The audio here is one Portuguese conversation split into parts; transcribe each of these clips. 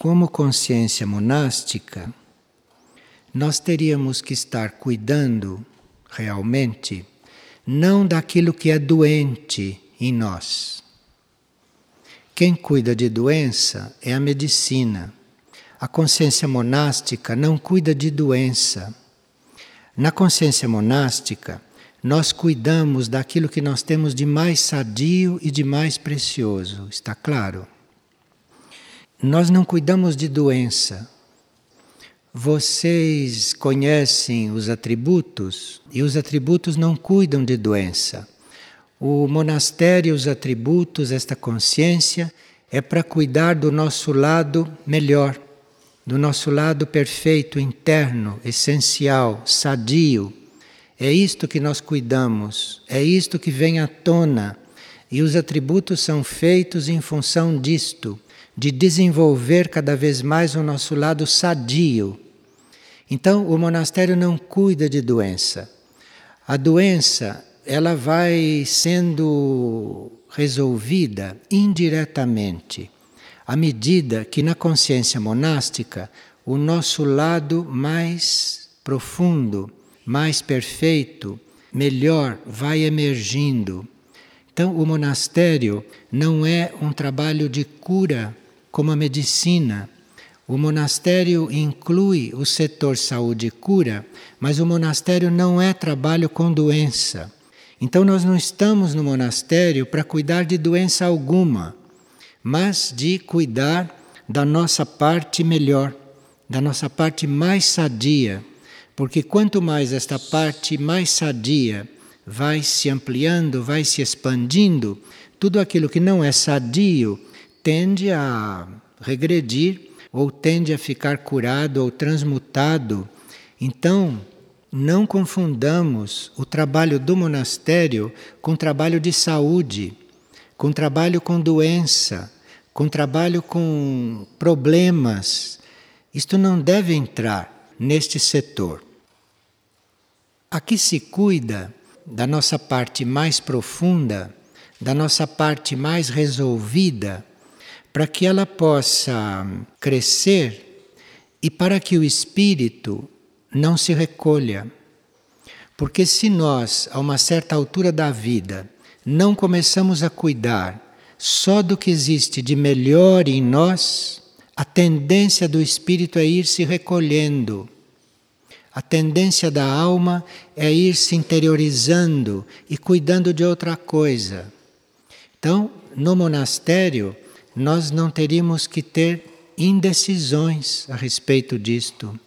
como consciência monástica, nós teríamos que estar cuidando realmente não daquilo que é doente em nós. Quem cuida de doença é a medicina. A consciência monástica não cuida de doença. Na consciência monástica, nós cuidamos daquilo que nós temos de mais sadio e de mais precioso, está claro? Nós não cuidamos de doença. Vocês conhecem os atributos e os atributos não cuidam de doença. O monastério, os atributos, esta consciência é para cuidar do nosso lado melhor, do nosso lado perfeito, interno, essencial, sadio. É isto que nós cuidamos, é isto que vem à tona. E os atributos são feitos em função disto, de desenvolver cada vez mais o nosso lado sadio. Então, o monastério não cuida de doença. A doença ela vai sendo resolvida indiretamente, à medida que na consciência monástica o nosso lado mais profundo, mais perfeito, melhor vai emergindo. Então, o monastério não é um trabalho de cura como a medicina. O monastério inclui o setor saúde e cura, mas o monastério não é trabalho com doença. Então nós não estamos no monastério para cuidar de doença alguma, mas de cuidar da nossa parte melhor, da nossa parte mais sadia. Porque quanto mais esta parte mais sadia vai se ampliando, vai se expandindo, tudo aquilo que não é sadio tende a regredir ou tende a ficar curado ou transmutado. Então, não confundamos o trabalho do monastério com trabalho de saúde, com trabalho com doença, com trabalho com problemas. Isto não deve entrar neste setor. Aqui se cuida da nossa parte mais profunda, da nossa parte mais resolvida, para que ela possa crescer e para que o espírito não se recolha. Porque se nós, a uma certa altura da vida, não começamos a cuidar só do que existe de melhor em nós, a tendência do espírito é ir se recolhendo. A tendência da alma é ir se interiorizando e cuidando de outra coisa. Então, no monastério, nós não teríamos que ter indecisões a respeito disto.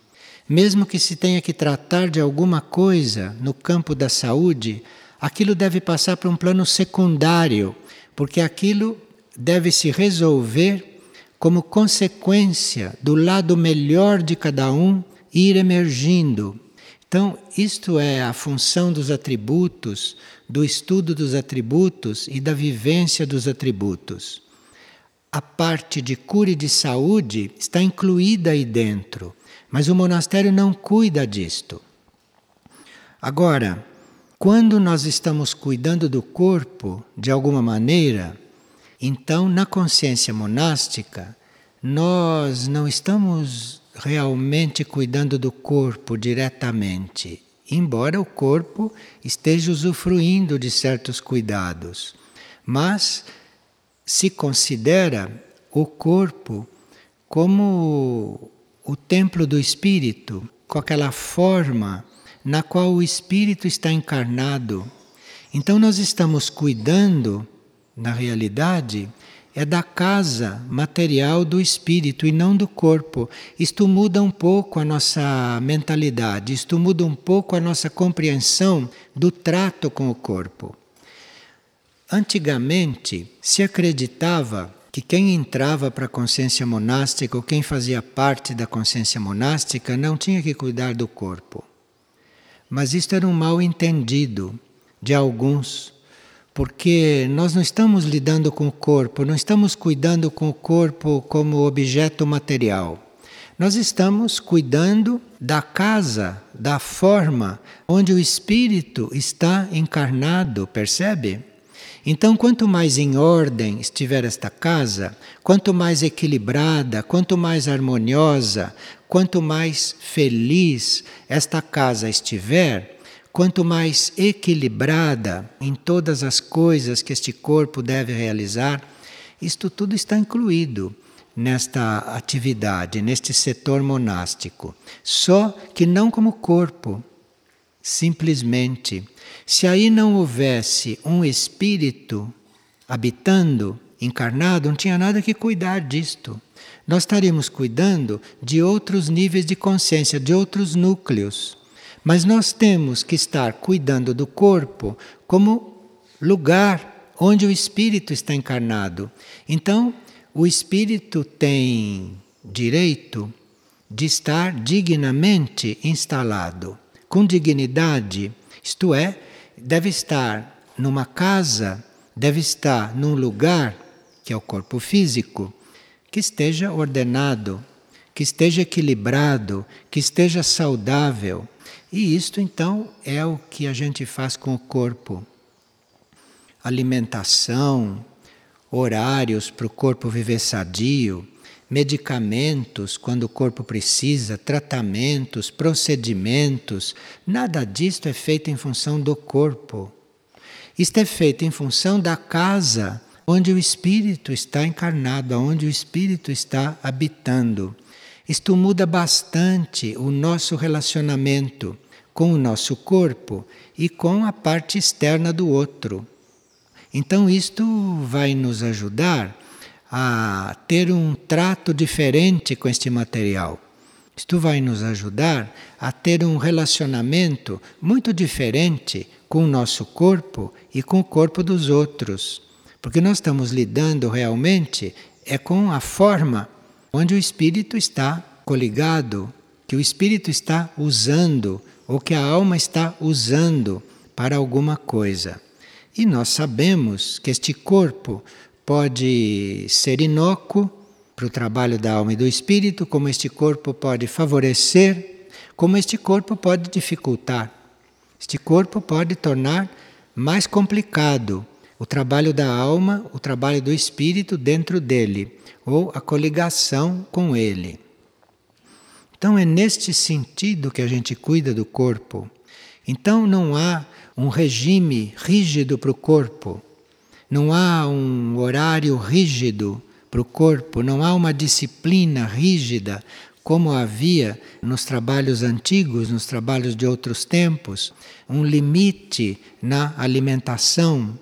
Mesmo que se tenha que tratar de alguma coisa no campo da saúde, aquilo deve passar para um plano secundário, porque aquilo deve se resolver como consequência do lado melhor de cada um ir emergindo. Então, isto é a função dos atributos, do estudo dos atributos e da vivência dos atributos. A parte de cura e de saúde está incluída aí dentro. Mas o monastério não cuida disto. Agora, quando nós estamos cuidando do corpo de alguma maneira, então na consciência monástica, nós não estamos realmente cuidando do corpo diretamente, embora o corpo esteja usufruindo de certos cuidados. Mas se considera o corpo como o templo do espírito, com aquela forma na qual o espírito está encarnado. Então nós estamos cuidando, na realidade, é da casa material do espírito e não do corpo. Isto muda um pouco a nossa mentalidade, isto muda um pouco a nossa compreensão do trato com o corpo. Antigamente se acreditava que quem entrava para a consciência monástica ou quem fazia parte da consciência monástica não tinha que cuidar do corpo. Mas isto era um mal entendido de alguns, porque nós não estamos lidando com o corpo, não estamos cuidando com o corpo como objeto material. Nós estamos cuidando da casa, da forma onde o espírito está encarnado, percebe? Então, quanto mais em ordem estiver esta casa, quanto mais equilibrada, quanto mais harmoniosa, quanto mais feliz esta casa estiver, quanto mais equilibrada em todas as coisas que este corpo deve realizar, isto tudo está incluído nesta atividade, neste setor monástico. Só que não como corpo, simplesmente se aí não houvesse um espírito habitando, encarnado, não tinha nada que cuidar disto. Nós estaríamos cuidando de outros níveis de consciência, de outros núcleos. Mas nós temos que estar cuidando do corpo como lugar onde o espírito está encarnado. Então, o espírito tem direito de estar dignamente instalado, com dignidade, isto é, deve estar numa casa, deve estar num lugar, que é o corpo físico, que esteja ordenado, que esteja equilibrado, que esteja saudável. E isto então é o que a gente faz com o corpo. Alimentação, horários para o corpo viver sadio, medicamentos quando o corpo precisa, tratamentos, procedimentos, nada disto é feito em função do corpo. Isto é feito em função da casa onde o espírito está encarnado, onde o espírito está habitando. Isto muda bastante o nosso relacionamento com o nosso corpo e com a parte externa do outro. Então, isto vai nos ajudar a ter um trato diferente com este material. Isto vai nos ajudar a ter um relacionamento muito diferente com o nosso corpo e com o corpo dos outros. Porque nós estamos lidando realmente é com a forma onde o espírito está coligado, que o espírito está usando ou que a alma está usando para alguma coisa. E nós sabemos que este corpo pode ser inócuo para o trabalho da alma e do espírito, como este corpo pode favorecer, como este corpo pode dificultar. Este corpo pode tornar mais complicado o trabalho da alma, o trabalho do espírito dentro dele, ou a coligação com ele. Então é neste sentido que a gente cuida do corpo. Então não há um regime rígido para o corpo não há um horário rígido para o corpo, não há uma disciplina rígida como havia nos trabalhos antigos, nos trabalhos de outros tempos, um limite na alimentação.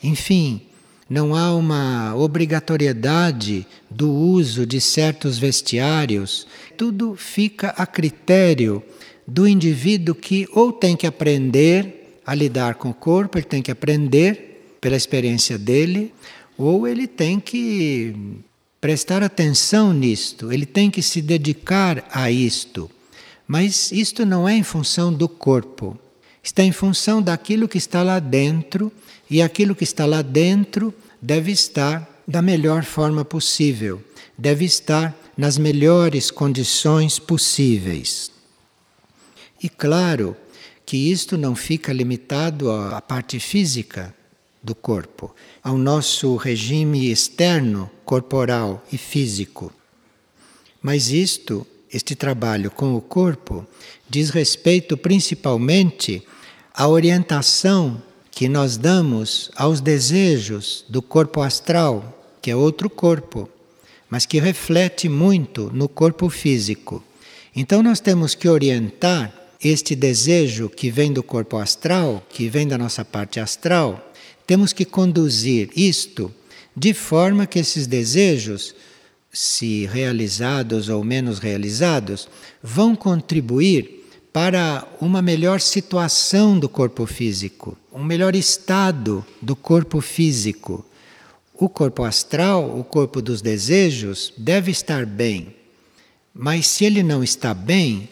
Enfim, não há uma obrigatoriedade do uso de certos vestiários. Tudo fica a critério do indivíduo que ou tem que aprender a lidar com o corpo, ele tem que aprender pela experiência dele, ou ele tem que prestar atenção nisto, ele tem que se dedicar a isto. Mas isto não é em função do corpo, está em função daquilo que está lá dentro, e aquilo que está lá dentro deve estar da melhor forma possível, deve estar nas melhores condições possíveis. E claro que isto não fica limitado à parte física, do corpo, ao nosso regime externo, corporal e físico. Mas isto, este trabalho com o corpo, diz respeito principalmente à orientação que nós damos aos desejos do corpo astral, que é outro corpo, mas que reflete muito no corpo físico. Então nós temos que orientar este desejo que vem do corpo astral, que vem da nossa parte astral, temos que conduzir isto de forma que esses desejos, se realizados ou menos realizados, vão contribuir para uma melhor situação do corpo físico, um melhor estado do corpo físico. O corpo astral, o corpo dos desejos, deve estar bem. Mas se ele não está bem,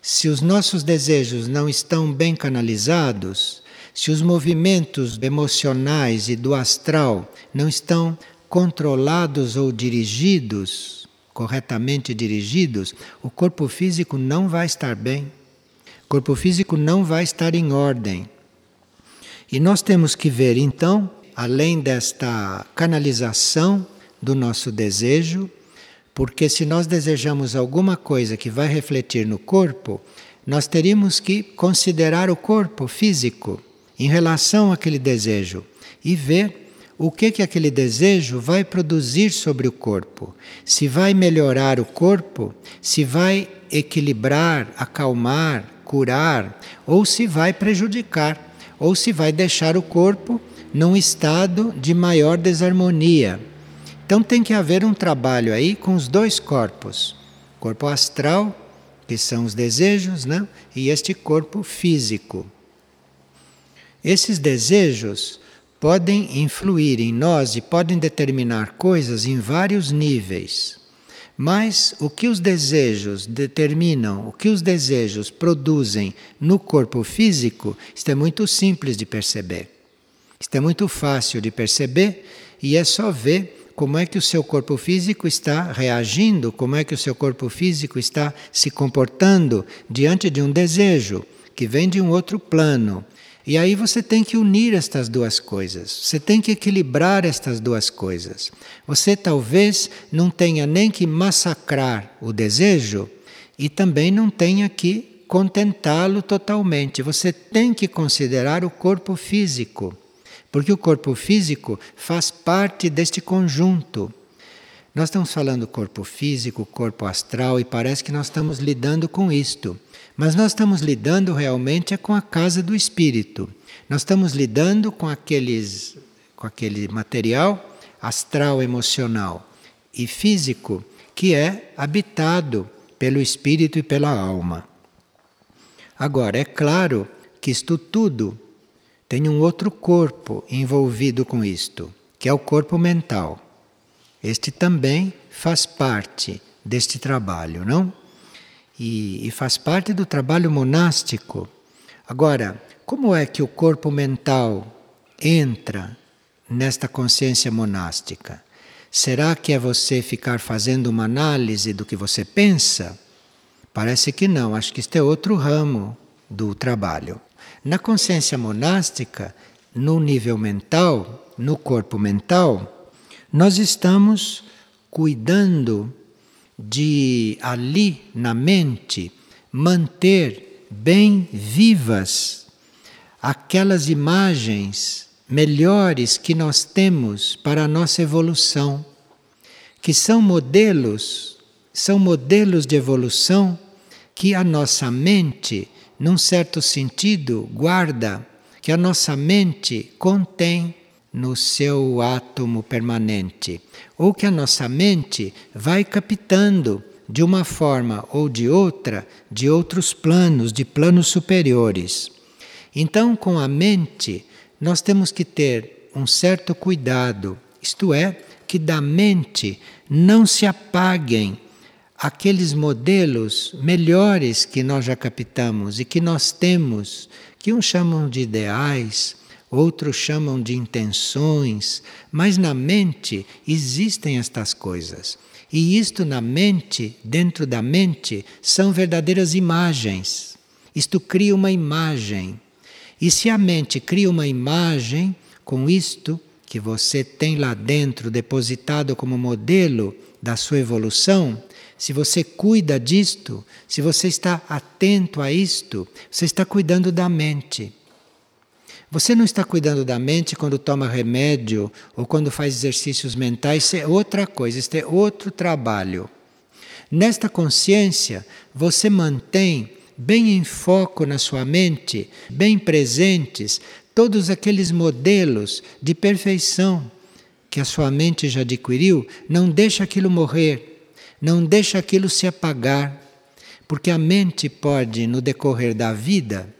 se os nossos desejos não estão bem canalizados, se os movimentos emocionais e do astral não estão controlados ou dirigidos, corretamente dirigidos, o corpo físico não vai estar bem. O corpo físico não vai estar em ordem. E nós temos que ver então além desta canalização do nosso desejo, porque se nós desejamos alguma coisa que vai refletir no corpo, nós teríamos que considerar o corpo físico em relação àquele desejo e ver o que que aquele desejo vai produzir sobre o corpo. Se vai melhorar o corpo, se vai equilibrar, acalmar, curar, ou se vai prejudicar, ou se vai deixar o corpo num estado de maior desarmonia. Então tem que haver um trabalho aí com os dois corpos: corpo astral, que são os desejos, né? e este corpo físico. Esses desejos podem influir em nós e podem determinar coisas em vários níveis. Mas o que os desejos determinam, o que os desejos produzem no corpo físico, isto é muito simples de perceber. Isto é muito fácil de perceber e é só ver como é que o seu corpo físico está reagindo, como é que o seu corpo físico está se comportando diante de um desejo que vem de um outro plano. E aí você tem que unir estas duas coisas, você tem que equilibrar estas duas coisas. Você talvez não tenha nem que massacrar o desejo e também não tenha que contentá-lo totalmente. Você tem que considerar o corpo físico, porque o corpo físico faz parte deste conjunto. Nós estamos falando corpo físico, corpo astral e parece que nós estamos lidando com isto. Mas nós estamos lidando realmente é com a casa do espírito. Nós estamos lidando com aqueles com aquele material astral, emocional e físico que é habitado pelo espírito e pela alma. Agora, é claro que isto tudo tem um outro corpo envolvido com isto, que é o corpo mental. Este também faz parte deste trabalho, não? e, e faz parte do trabalho monástico. Agora, como é que o corpo mental entra nesta consciência monástica? Será que é você ficar fazendo uma análise do que você pensa? Parece que não, acho que este é outro ramo do trabalho. Na consciência monástica, no nível mental, no corpo mental, nós estamos cuidando de ali na mente manter bem vivas aquelas imagens melhores que nós temos para a nossa evolução, que são modelos, são modelos de evolução que a nossa mente, num certo sentido, guarda, que a nossa mente contém no seu átomo permanente, ou que a nossa mente vai captando de uma forma ou de outra de outros planos, de planos superiores. Então, com a mente, nós temos que ter um certo cuidado, isto é, que da mente não se apaguem aqueles modelos melhores que nós já captamos e que nós temos, que uns chamam de ideais, outros chamam de intenções, mas na mente existem estas coisas. E isto na mente, dentro da mente, são verdadeiras imagens. Isto cria uma imagem. E se a mente cria uma imagem com isto que você tem lá dentro depositado como modelo da sua evolução, se você cuida disto, se você está atento a isto, você está cuidando da mente. Você não está cuidando da mente quando toma remédio ou quando faz exercícios mentais, isso é outra coisa, isso é outro trabalho. Nesta consciência, você mantém bem em foco na sua mente, bem presentes, todos aqueles modelos de perfeição que a sua mente já adquiriu, não deixa aquilo morrer, não deixa aquilo se apagar, porque a mente pode, no decorrer da vida,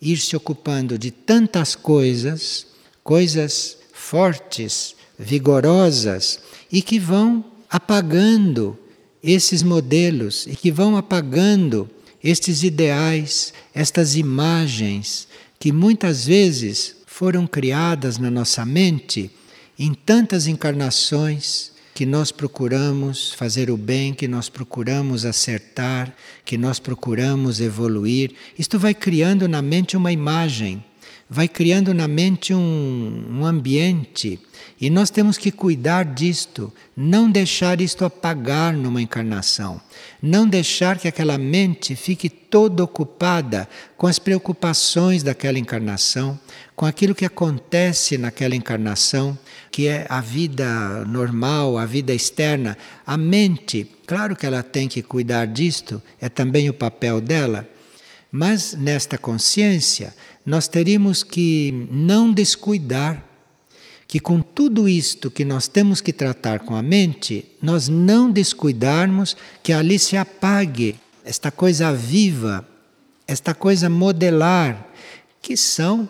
ir se ocupando de tantas coisas, coisas fortes, vigorosas, e que vão apagando esses modelos e que vão apagando estes ideais, estas imagens que muitas vezes foram criadas na nossa mente em tantas encarnações que nós procuramos fazer o bem, que nós procuramos acertar, que nós procuramos evoluir. Isto vai criando na mente uma imagem, vai criando na mente um, um ambiente e nós temos que cuidar disto, não deixar isto apagar numa encarnação, não deixar que aquela mente fique toda ocupada com as preocupações daquela encarnação, com aquilo que acontece naquela encarnação, que é a vida normal, a vida externa. A mente, claro que ela tem que cuidar disto, é também o papel dela, mas nesta consciência nós teríamos que não descuidar que com tudo isto que nós temos que tratar com a mente, nós não descuidarmos que ali se apague esta coisa viva, esta coisa modelar, que são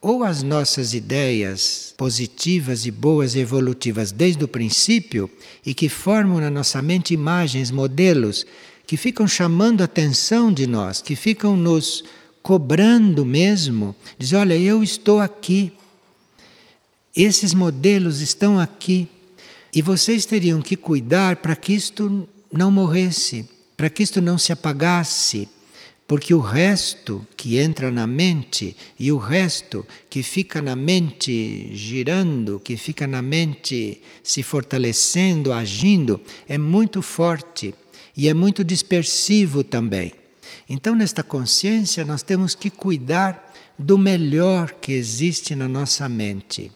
ou as nossas ideias positivas e boas e evolutivas desde o princípio e que formam na nossa mente imagens, modelos que ficam chamando a atenção de nós, que ficam nos cobrando mesmo, diz: "Olha, eu estou aqui, esses modelos estão aqui. E vocês teriam que cuidar para que isto não morresse, para que isto não se apagasse, porque o resto que entra na mente e o resto que fica na mente girando, que fica na mente se fortalecendo, agindo, é muito forte e é muito dispersivo também. Então, nesta consciência, nós temos que cuidar do melhor que existe na nossa mente.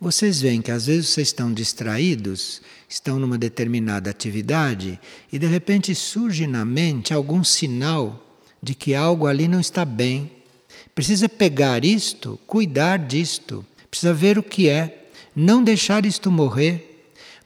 Vocês veem que às vezes vocês estão distraídos, estão numa determinada atividade e de repente surge na mente algum sinal de que algo ali não está bem. Precisa pegar isto, cuidar disto, precisa ver o que é, não deixar isto morrer,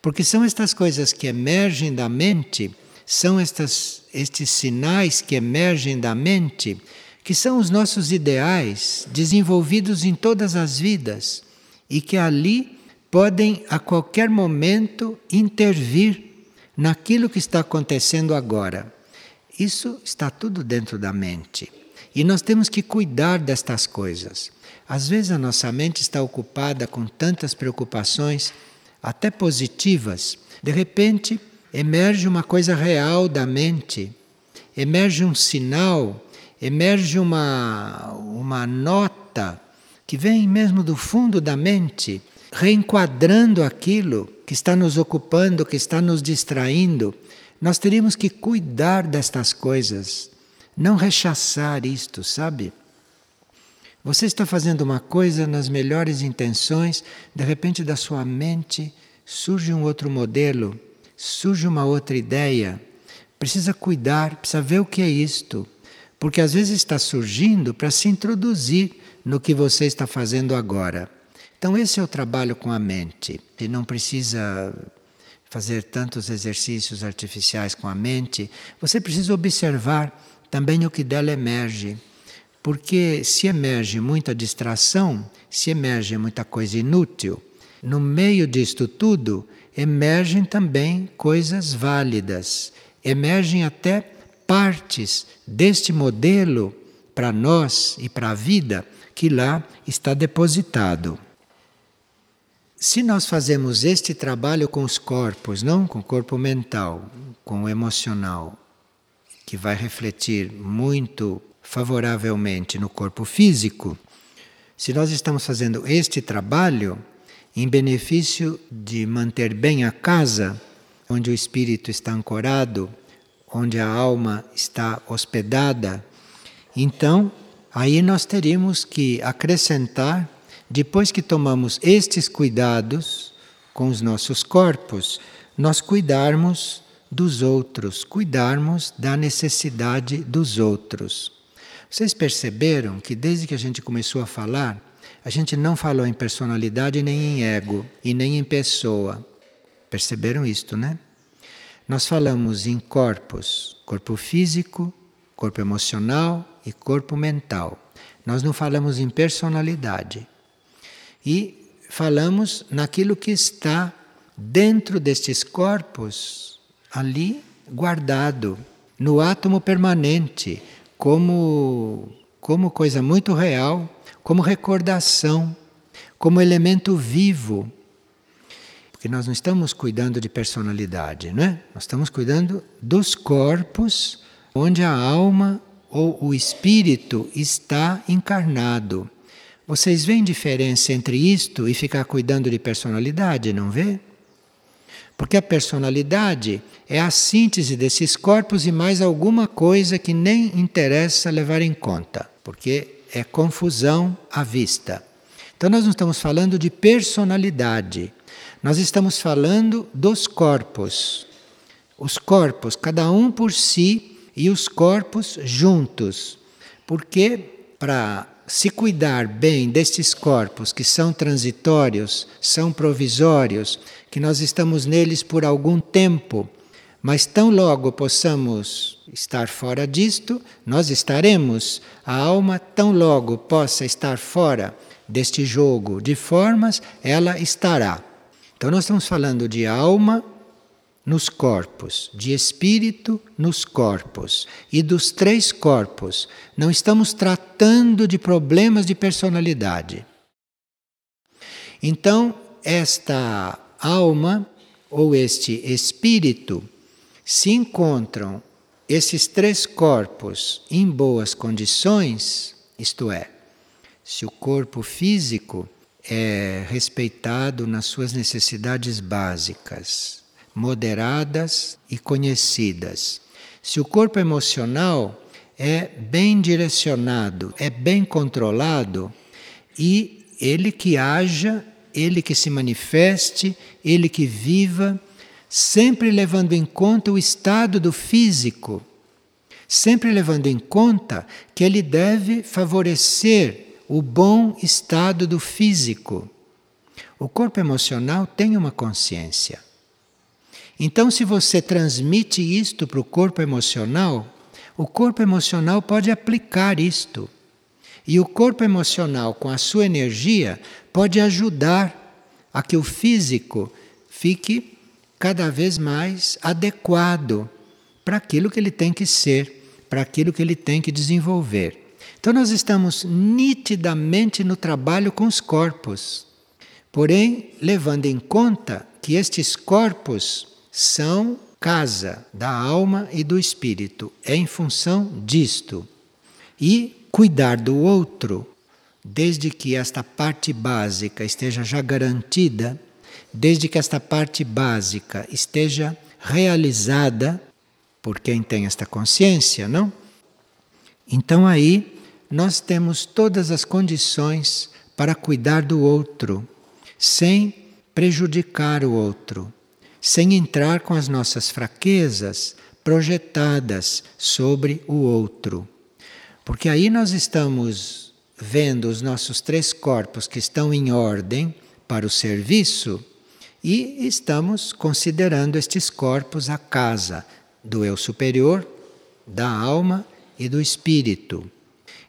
porque são estas coisas que emergem da mente, são estas, estes sinais que emergem da mente, que são os nossos ideais desenvolvidos em todas as vidas e que ali podem a qualquer momento intervir naquilo que está acontecendo agora. Isso está tudo dentro da mente. E nós temos que cuidar destas coisas. Às vezes a nossa mente está ocupada com tantas preocupações, até positivas. De repente, emerge uma coisa real da mente, emerge um sinal, emerge uma, uma nota que vem mesmo do fundo da mente, reenquadrando aquilo que está nos ocupando, que está nos distraindo. Nós teríamos que cuidar destas coisas, não rechaçar isto, sabe? Você está fazendo uma coisa nas melhores intenções, de repente da sua mente surge um outro modelo, surge uma outra ideia. Precisa cuidar, precisa ver o que é isto, porque às vezes está surgindo para se introduzir no que você está fazendo agora. Então, esse é o trabalho com a mente. E não precisa fazer tantos exercícios artificiais com a mente, você precisa observar também o que dela emerge. Porque se emerge muita distração, se emerge muita coisa inútil, no meio disto tudo emergem também coisas válidas, emergem até partes deste modelo para nós e para a vida que lá está depositado. Se nós fazemos este trabalho com os corpos, não com o corpo mental, com o emocional, que vai refletir muito favoravelmente no corpo físico, se nós estamos fazendo este trabalho em benefício de manter bem a casa, onde o espírito está ancorado, onde a alma está hospedada, então Aí nós teríamos que acrescentar, depois que tomamos estes cuidados com os nossos corpos, nós cuidarmos dos outros, cuidarmos da necessidade dos outros. Vocês perceberam que desde que a gente começou a falar, a gente não falou em personalidade nem em ego e nem em pessoa. Perceberam isto, né? Nós falamos em corpos, corpo físico, corpo emocional e corpo mental. Nós não falamos em personalidade. E falamos naquilo que está dentro destes corpos, ali guardado, no átomo permanente, como, como coisa muito real, como recordação, como elemento vivo. Porque nós não estamos cuidando de personalidade, não é? Nós estamos cuidando dos corpos onde a alma ou o espírito está encarnado. Vocês veem diferença entre isto e ficar cuidando de personalidade, não vê? Porque a personalidade é a síntese desses corpos e mais alguma coisa que nem interessa levar em conta, porque é confusão à vista. Então, nós não estamos falando de personalidade, nós estamos falando dos corpos. Os corpos, cada um por si, e os corpos juntos. Porque para se cuidar bem destes corpos que são transitórios, são provisórios, que nós estamos neles por algum tempo, mas tão logo possamos estar fora disto, nós estaremos. A alma, tão logo possa estar fora deste jogo de formas, ela estará. Então, nós estamos falando de alma nos corpos, de espírito nos corpos e dos três corpos. Não estamos tratando de problemas de personalidade. Então, esta alma ou este espírito se encontram esses três corpos em boas condições, isto é, se o corpo físico é respeitado nas suas necessidades básicas, moderadas e conhecidas. Se o corpo emocional é bem direcionado, é bem controlado e ele que haja, ele que se manifeste, ele que viva, sempre levando em conta o estado do físico, sempre levando em conta que ele deve favorecer o bom estado do físico. O corpo emocional tem uma consciência. Então, se você transmite isto para o corpo emocional, o corpo emocional pode aplicar isto. E o corpo emocional, com a sua energia, pode ajudar a que o físico fique cada vez mais adequado para aquilo que ele tem que ser, para aquilo que ele tem que desenvolver. Então, nós estamos nitidamente no trabalho com os corpos, porém, levando em conta que estes corpos são casa da alma e do espírito, é em função disto. E cuidar do outro, desde que esta parte básica esteja já garantida, desde que esta parte básica esteja realizada por quem tem esta consciência, não? Então aí nós temos todas as condições para cuidar do outro, sem prejudicar o outro, sem entrar com as nossas fraquezas projetadas sobre o outro. Porque aí nós estamos vendo os nossos três corpos que estão em ordem para o serviço e estamos considerando estes corpos a casa do eu superior, da alma e do espírito.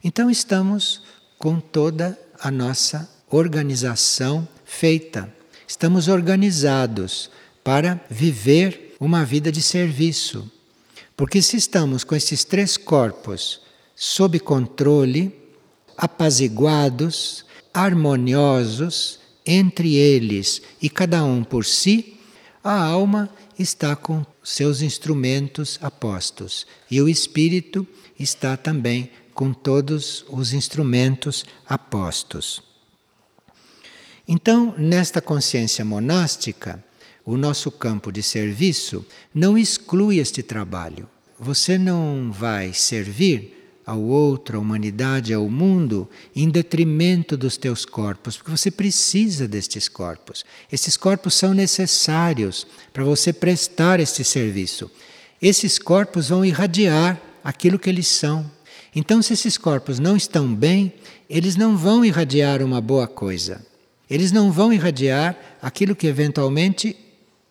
Então estamos com toda a nossa organização feita. Estamos organizados para viver uma vida de serviço. Porque se estamos com esses três corpos sob controle, apaziguados, harmoniosos entre eles e cada um por si, a alma está com seus instrumentos apostos e o espírito está também com todos os instrumentos apostos. Então, nesta consciência monástica, o nosso campo de serviço não exclui este trabalho. Você não vai servir ao outro, à humanidade, ao mundo, em detrimento dos teus corpos, porque você precisa destes corpos. Estes corpos são necessários para você prestar este serviço. Esses corpos vão irradiar aquilo que eles são. Então, se esses corpos não estão bem, eles não vão irradiar uma boa coisa. Eles não vão irradiar aquilo que eventualmente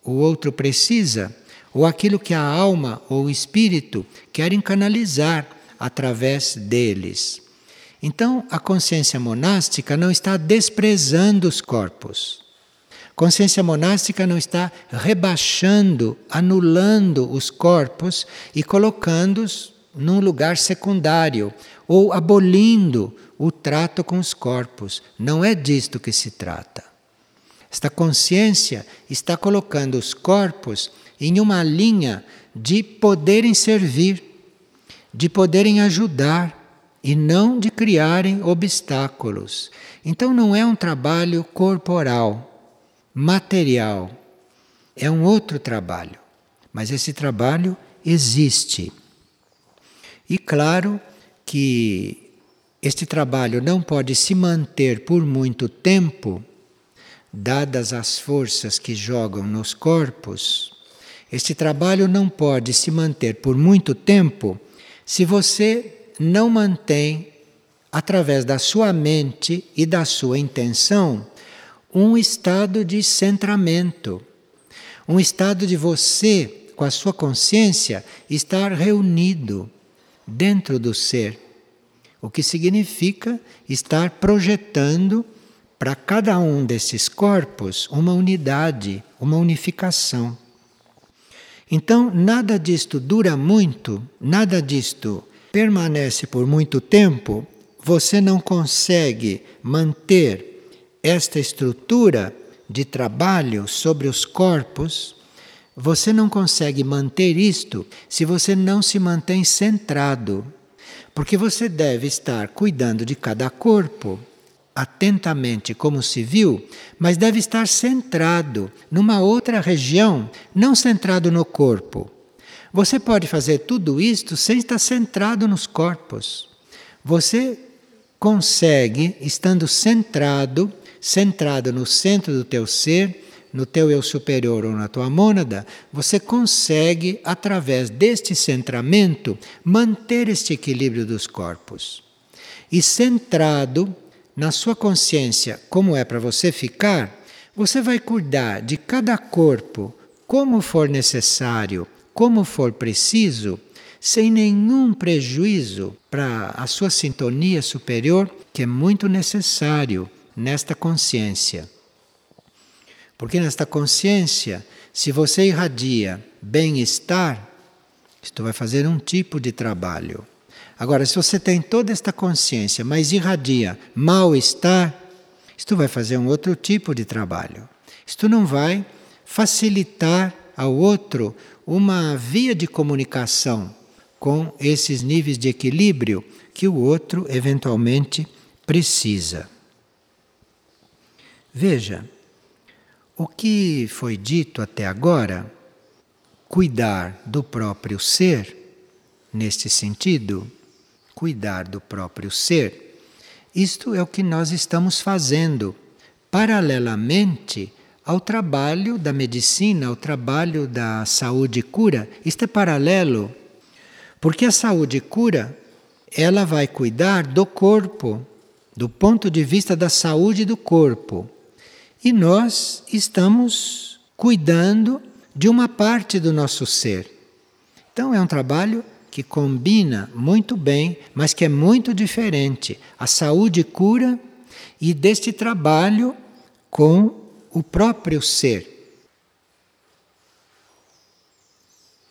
o outro precisa, ou aquilo que a alma ou o espírito querem canalizar através deles. Então, a consciência monástica não está desprezando os corpos. Consciência monástica não está rebaixando, anulando os corpos e colocando-os num lugar secundário ou abolindo o trato com os corpos. Não é disto que se trata. Esta consciência está colocando os corpos em uma linha de poderem servir, de poderem ajudar e não de criarem obstáculos. Então não é um trabalho corporal, material, é um outro trabalho. Mas esse trabalho existe. E claro que este trabalho não pode se manter por muito tempo, dadas as forças que jogam nos corpos. Este trabalho não pode se manter por muito tempo se você não mantém, através da sua mente e da sua intenção, um estado de centramento, um estado de você, com a sua consciência, estar reunido dentro do ser, o que significa estar projetando para cada um desses corpos uma unidade, uma unificação. Então, nada disto dura muito, nada disto permanece por muito tempo, você não consegue manter esta estrutura de trabalho sobre os corpos, você não consegue manter isto se você não se mantém centrado. Porque você deve estar cuidando de cada corpo atentamente como se viu, mas deve estar centrado numa outra região, não centrado no corpo. Você pode fazer tudo isto sem estar centrado nos corpos. Você consegue, estando centrado, centrado no centro do teu ser, no teu eu superior ou na tua mônada, você consegue, através deste centramento, manter este equilíbrio dos corpos. E centrado na sua consciência como é para você ficar, você vai cuidar de cada corpo como for necessário, como for preciso, sem nenhum prejuízo para a sua sintonia superior, que é muito necessário nesta consciência. Porque nesta consciência, se você irradia bem-estar, isto vai fazer um tipo de trabalho. Agora, se você tem toda esta consciência, mas irradia mal-estar, isto vai fazer um outro tipo de trabalho. Isto não vai facilitar ao outro uma via de comunicação com esses níveis de equilíbrio que o outro eventualmente precisa. Veja, o que foi dito até agora, cuidar do próprio ser, neste sentido, cuidar do próprio ser, isto é o que nós estamos fazendo paralelamente ao trabalho da medicina, ao trabalho da saúde cura. Isto é paralelo, porque a saúde cura ela vai cuidar do corpo, do ponto de vista da saúde do corpo. E nós estamos cuidando de uma parte do nosso ser. Então é um trabalho que combina muito bem, mas que é muito diferente. A saúde e cura e deste trabalho com o próprio ser.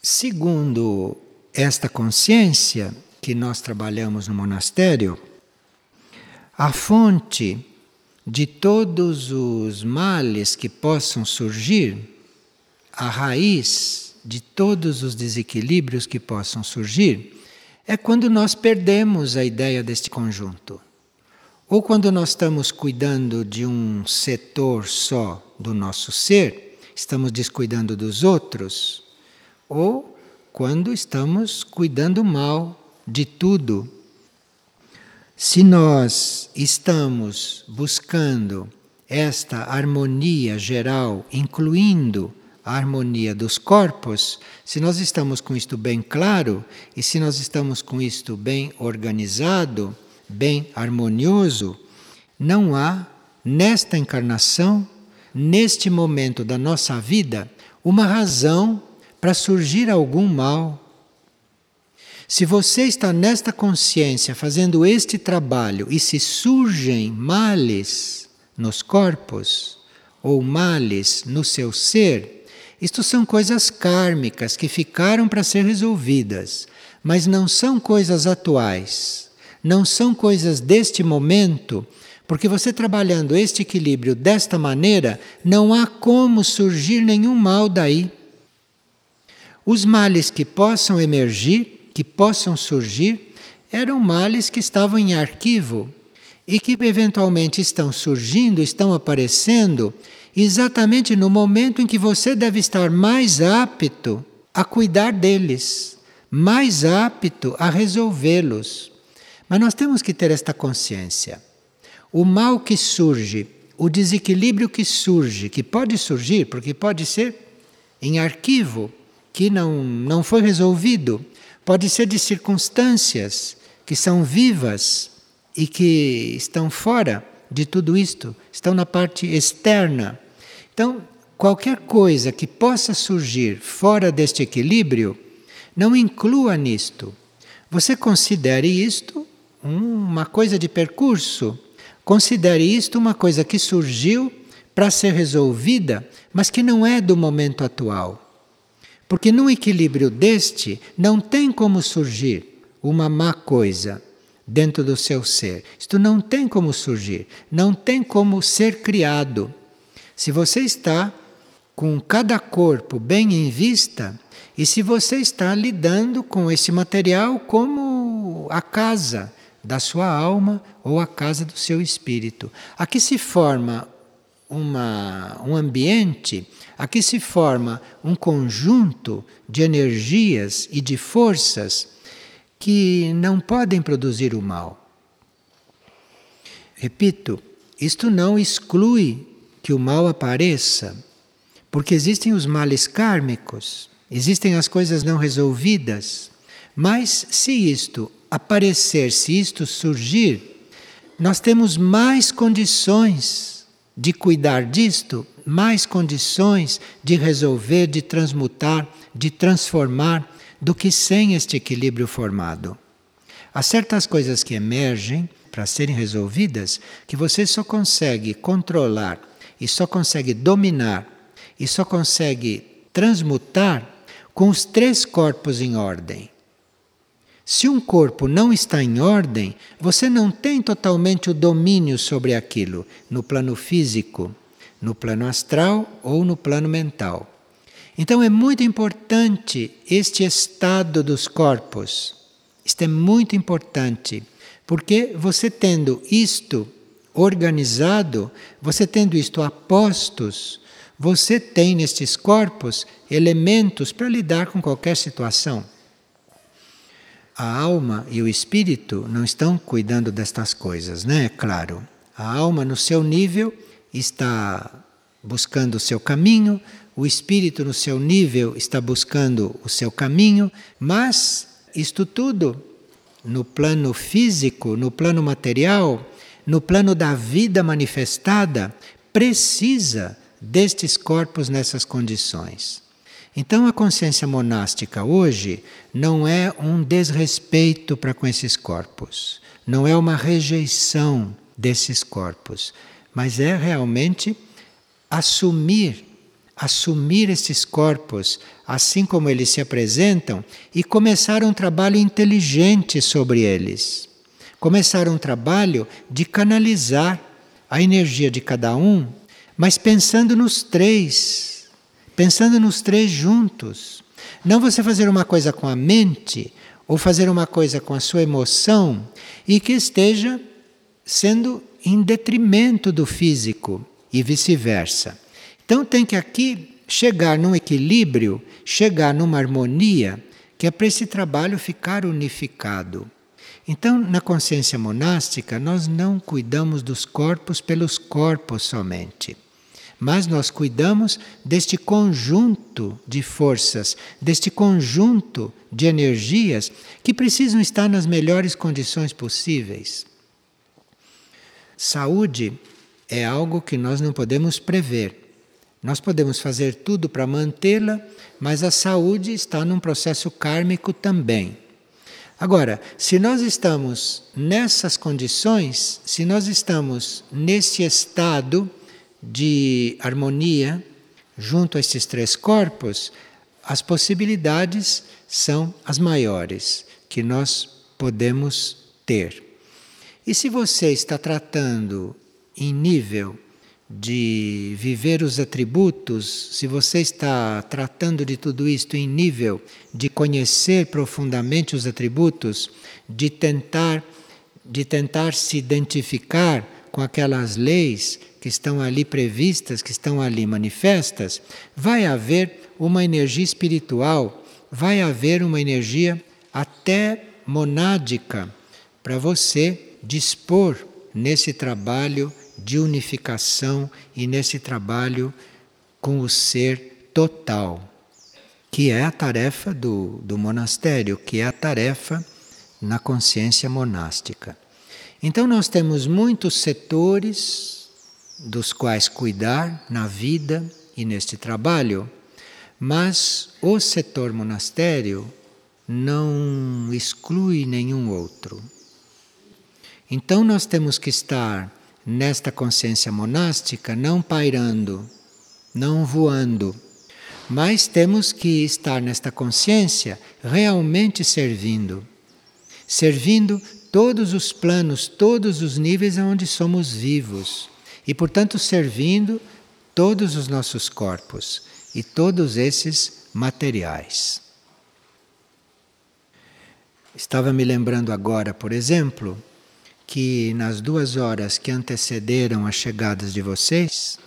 Segundo esta consciência que nós trabalhamos no monastério, a fonte de todos os males que possam surgir, a raiz de todos os desequilíbrios que possam surgir, é quando nós perdemos a ideia deste conjunto. Ou quando nós estamos cuidando de um setor só do nosso ser, estamos descuidando dos outros, ou quando estamos cuidando mal de tudo. Se nós estamos buscando esta harmonia geral, incluindo a harmonia dos corpos, se nós estamos com isto bem claro e se nós estamos com isto bem organizado, bem harmonioso, não há nesta encarnação, neste momento da nossa vida, uma razão para surgir algum mal. Se você está nesta consciência fazendo este trabalho e se surgem males nos corpos ou males no seu ser, isto são coisas kármicas que ficaram para ser resolvidas, mas não são coisas atuais não são coisas deste momento, porque você trabalhando este equilíbrio desta maneira, não há como surgir nenhum mal daí. Os males que possam emergir que possam surgir eram males que estavam em arquivo e que eventualmente estão surgindo, estão aparecendo exatamente no momento em que você deve estar mais apto a cuidar deles, mais apto a resolvê-los. Mas nós temos que ter esta consciência. O mal que surge, o desequilíbrio que surge, que pode surgir, porque pode ser em arquivo, que não, não foi resolvido, pode ser de circunstâncias que são vivas e que estão fora de tudo isto, estão na parte externa. Então, qualquer coisa que possa surgir fora deste equilíbrio, não inclua nisto. Você considere isto uma coisa de percurso, considere isto uma coisa que surgiu para ser resolvida, mas que não é do momento atual. Porque no equilíbrio deste não tem como surgir uma má coisa dentro do seu ser. Isto não tem como surgir, não tem como ser criado. Se você está com cada corpo bem em vista e se você está lidando com esse material como a casa da sua alma ou a casa do seu espírito. Aqui se forma uma, um ambiente, aqui se forma um conjunto de energias e de forças que não podem produzir o mal. Repito, isto não exclui que o mal apareça, porque existem os males kármicos, existem as coisas não resolvidas. Mas se isto aparecer, se isto surgir, nós temos mais condições de cuidar disto, mais condições de resolver, de transmutar, de transformar do que sem este equilíbrio formado. Há certas coisas que emergem para serem resolvidas que você só consegue controlar e só consegue dominar e só consegue transmutar com os três corpos em ordem. Se um corpo não está em ordem, você não tem totalmente o domínio sobre aquilo, no plano físico, no plano astral ou no plano mental. Então é muito importante este estado dos corpos. Isto é muito importante, porque você tendo isto organizado, você tendo isto a postos, você tem nestes corpos elementos para lidar com qualquer situação. A alma e o espírito não estão cuidando destas coisas, né? É claro. A alma, no seu nível, está buscando o seu caminho, o espírito, no seu nível, está buscando o seu caminho, mas isto tudo, no plano físico, no plano material, no plano da vida manifestada, precisa destes corpos nessas condições. Então a consciência monástica hoje não é um desrespeito para com esses corpos, não é uma rejeição desses corpos, mas é realmente assumir assumir esses corpos assim como eles se apresentam e começar um trabalho inteligente sobre eles. Começar um trabalho de canalizar a energia de cada um, mas pensando nos três, pensando nos três juntos. Não você fazer uma coisa com a mente ou fazer uma coisa com a sua emoção e que esteja sendo em detrimento do físico e vice-versa. Então tem que aqui chegar num equilíbrio, chegar numa harmonia, que é para esse trabalho ficar unificado. Então, na consciência monástica, nós não cuidamos dos corpos pelos corpos somente, mas nós cuidamos deste conjunto de forças, deste conjunto de energias que precisam estar nas melhores condições possíveis. Saúde é algo que nós não podemos prever. Nós podemos fazer tudo para mantê-la, mas a saúde está num processo kármico também. Agora, se nós estamos nessas condições, se nós estamos nesse estado de harmonia junto a esses três corpos, as possibilidades são as maiores que nós podemos ter. E se você está tratando em nível de viver os atributos, se você está tratando de tudo isto em nível de conhecer profundamente os atributos, de tentar de tentar se identificar com aquelas leis que estão ali previstas, que estão ali manifestas, vai haver uma energia espiritual, vai haver uma energia até monádica para você dispor nesse trabalho de unificação e nesse trabalho com o ser total, que é a tarefa do, do monastério, que é a tarefa na consciência monástica. Então, nós temos muitos setores dos quais cuidar na vida e neste trabalho, mas o setor monastério não exclui nenhum outro. Então, nós temos que estar nesta consciência monástica não pairando, não voando, mas temos que estar nesta consciência realmente servindo. Servindo todos os planos, todos os níveis onde somos vivos. E, portanto, servindo todos os nossos corpos e todos esses materiais. Estava me lembrando agora, por exemplo, que nas duas horas que antecederam as chegadas de vocês,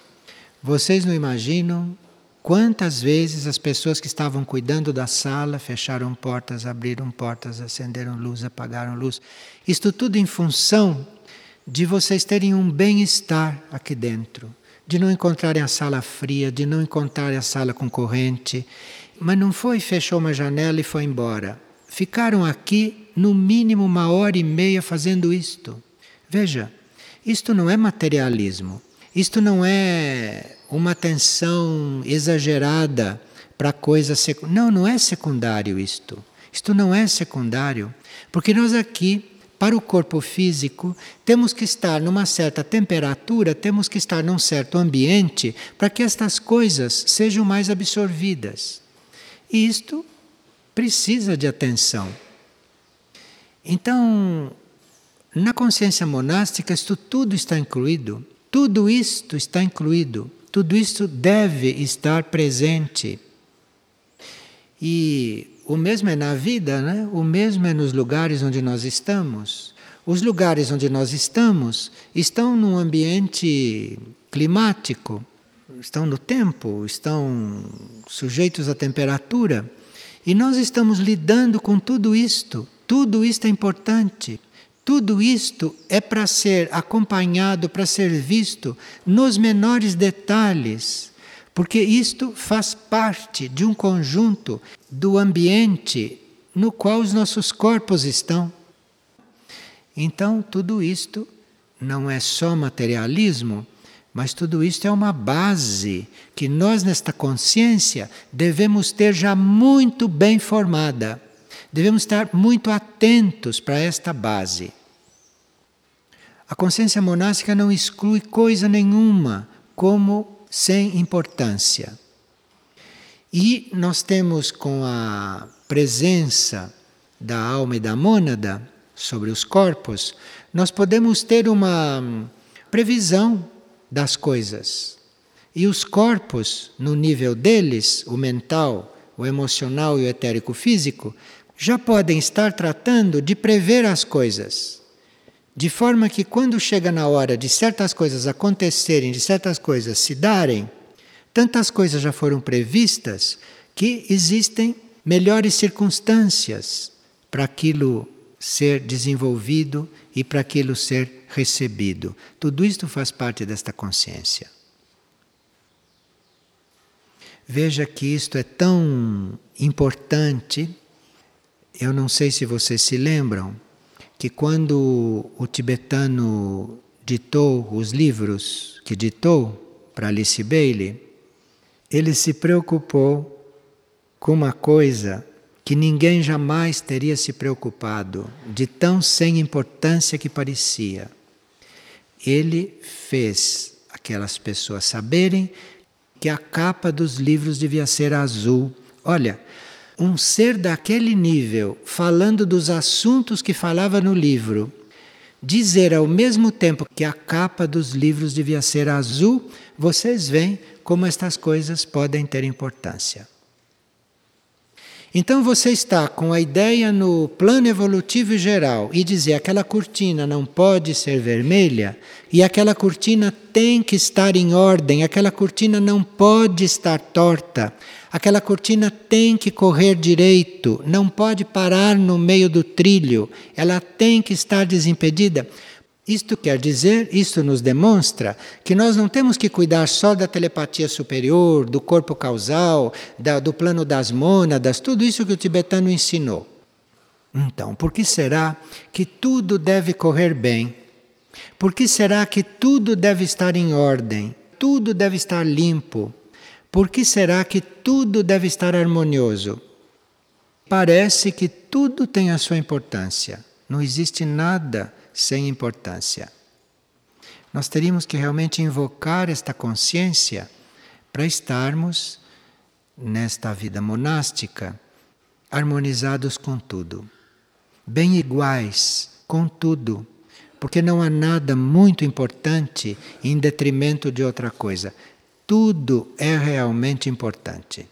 vocês não imaginam quantas vezes as pessoas que estavam cuidando da sala fecharam portas, abriram portas, acenderam luz, apagaram luz. Isto tudo em função de vocês terem um bem-estar aqui dentro, de não encontrarem a sala fria, de não encontrarem a sala com corrente. Mas não foi fechou uma janela e foi embora. Ficaram aqui no mínimo uma hora e meia fazendo isto. Veja, isto não é materialismo, isto não é uma atenção exagerada para coisa secundária. Não, não é secundário isto. Isto não é secundário, porque nós aqui, para o corpo físico, temos que estar numa certa temperatura, temos que estar num certo ambiente para que estas coisas sejam mais absorvidas. E isto precisa de atenção. Então, na consciência monástica, isto tudo está incluído. Tudo isto está incluído. Tudo isto deve estar presente. E o mesmo é na vida, né? o mesmo é nos lugares onde nós estamos. Os lugares onde nós estamos estão num ambiente climático, estão no tempo, estão sujeitos à temperatura. E nós estamos lidando com tudo isto tudo isto é importante. Tudo isto é para ser acompanhado, para ser visto nos menores detalhes, porque isto faz parte de um conjunto do ambiente no qual os nossos corpos estão. Então, tudo isto não é só materialismo, mas tudo isto é uma base que nós, nesta consciência, devemos ter já muito bem formada. Devemos estar muito atentos para esta base. A consciência monástica não exclui coisa nenhuma como sem importância. E nós temos com a presença da alma e da mônada sobre os corpos, nós podemos ter uma previsão das coisas. E os corpos, no nível deles, o mental, o emocional e o etérico físico, já podem estar tratando de prever as coisas. De forma que, quando chega na hora de certas coisas acontecerem, de certas coisas se darem, tantas coisas já foram previstas que existem melhores circunstâncias para aquilo ser desenvolvido e para aquilo ser recebido. Tudo isto faz parte desta consciência. Veja que isto é tão importante eu não sei se vocês se lembram que quando o tibetano ditou os livros que ditou para Alice Bailey, ele se preocupou com uma coisa que ninguém jamais teria se preocupado, de tão sem importância que parecia. Ele fez aquelas pessoas saberem que a capa dos livros devia ser azul. Olha, um ser daquele nível, falando dos assuntos que falava no livro, dizer ao mesmo tempo que a capa dos livros devia ser azul, vocês veem como estas coisas podem ter importância. Então você está com a ideia no plano evolutivo geral e dizer aquela cortina não pode ser vermelha e aquela cortina tem que estar em ordem, aquela cortina não pode estar torta, aquela cortina tem que correr direito, não pode parar no meio do trilho, ela tem que estar desimpedida. Isto quer dizer, isto nos demonstra que nós não temos que cuidar só da telepatia superior, do corpo causal, da, do plano das mônadas, tudo isso que o tibetano ensinou. Então, por que será que tudo deve correr bem? Por que será que tudo deve estar em ordem? Tudo deve estar limpo? Por que será que tudo deve estar harmonioso? Parece que tudo tem a sua importância. Não existe nada sem importância. Nós teríamos que realmente invocar esta consciência para estarmos nesta vida monástica harmonizados com tudo, bem iguais com tudo, porque não há nada muito importante em detrimento de outra coisa. Tudo é realmente importante.